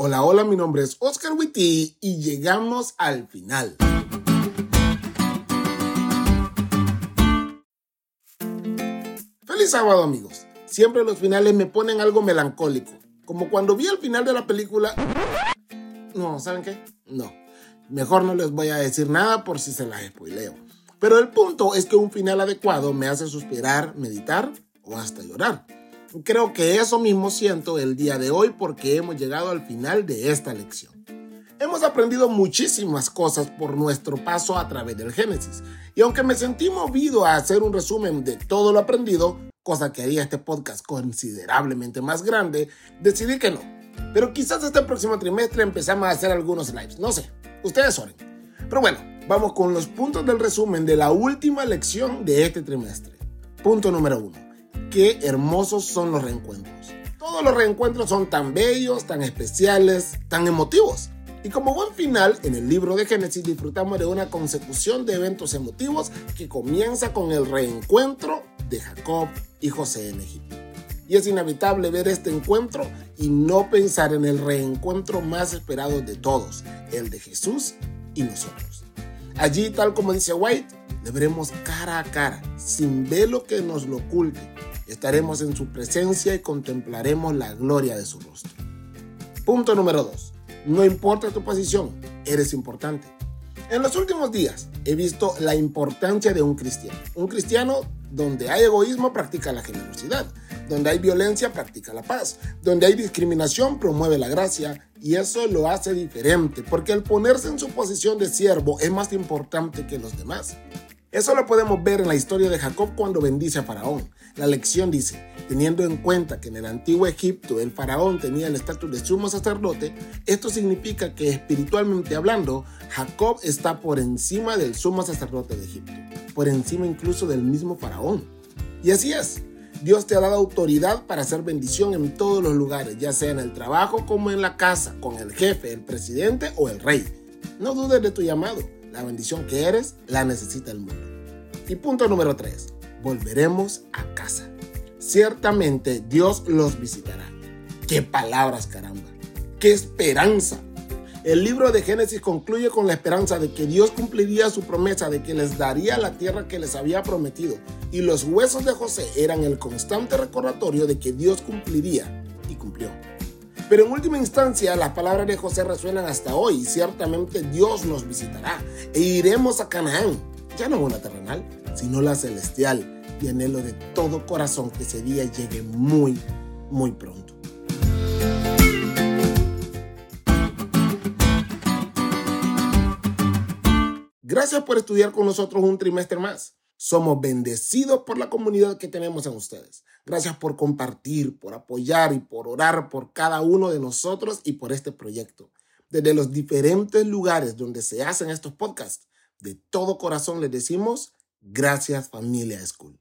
Hola, hola, mi nombre es Oscar Witty y llegamos al final. Feliz sábado, amigos. Siempre los finales me ponen algo melancólico, como cuando vi el final de la película... No, ¿saben qué? No. Mejor no les voy a decir nada por si se las spoileo. Pero el punto es que un final adecuado me hace suspirar, meditar o hasta llorar. Creo que eso mismo siento el día de hoy porque hemos llegado al final de esta lección. Hemos aprendido muchísimas cosas por nuestro paso a través del Génesis. Y aunque me sentí movido a hacer un resumen de todo lo aprendido, cosa que haría este podcast considerablemente más grande, decidí que no. Pero quizás este próximo trimestre empezamos a hacer algunos lives, no sé, ustedes oren. Pero bueno, vamos con los puntos del resumen de la última lección de este trimestre. Punto número uno qué hermosos son los reencuentros. Todos los reencuentros son tan bellos, tan especiales, tan emotivos. Y como buen final, en el libro de Génesis disfrutamos de una consecución de eventos emotivos que comienza con el reencuentro de Jacob y José en Egipto. Y es inevitable ver este encuentro y no pensar en el reencuentro más esperado de todos, el de Jesús y nosotros. Allí, tal como dice White, le veremos cara a cara, sin velo que nos lo oculte, Estaremos en su presencia y contemplaremos la gloria de su rostro. Punto número 2. No importa tu posición, eres importante. En los últimos días he visto la importancia de un cristiano. Un cristiano donde hay egoísmo practica la generosidad, donde hay violencia practica la paz, donde hay discriminación promueve la gracia y eso lo hace diferente porque el ponerse en su posición de siervo es más importante que los demás. Eso lo podemos ver en la historia de Jacob cuando bendice a Faraón. La lección dice, teniendo en cuenta que en el antiguo Egipto el faraón tenía el estatus de sumo sacerdote, esto significa que espiritualmente hablando, Jacob está por encima del sumo sacerdote de Egipto, por encima incluso del mismo faraón. Y así es, Dios te ha dado autoridad para hacer bendición en todos los lugares, ya sea en el trabajo como en la casa, con el jefe, el presidente o el rey. No dudes de tu llamado la bendición que eres la necesita el mundo. Y punto número 3. Volveremos a casa. Ciertamente Dios los visitará. ¡Qué palabras, caramba! ¡Qué esperanza! El libro de Génesis concluye con la esperanza de que Dios cumpliría su promesa de que les daría la tierra que les había prometido. Y los huesos de José eran el constante recordatorio de que Dios cumpliría y cumplió. Pero en última instancia, las palabras de José resuenan hasta hoy. Ciertamente Dios nos visitará e iremos a Canaán, ya no una terrenal, sino la celestial. Y anhelo de todo corazón que ese día llegue muy, muy pronto. Gracias por estudiar con nosotros un trimestre más. Somos bendecidos por la comunidad que tenemos en ustedes. Gracias por compartir, por apoyar y por orar por cada uno de nosotros y por este proyecto. Desde los diferentes lugares donde se hacen estos podcasts, de todo corazón les decimos gracias familia School.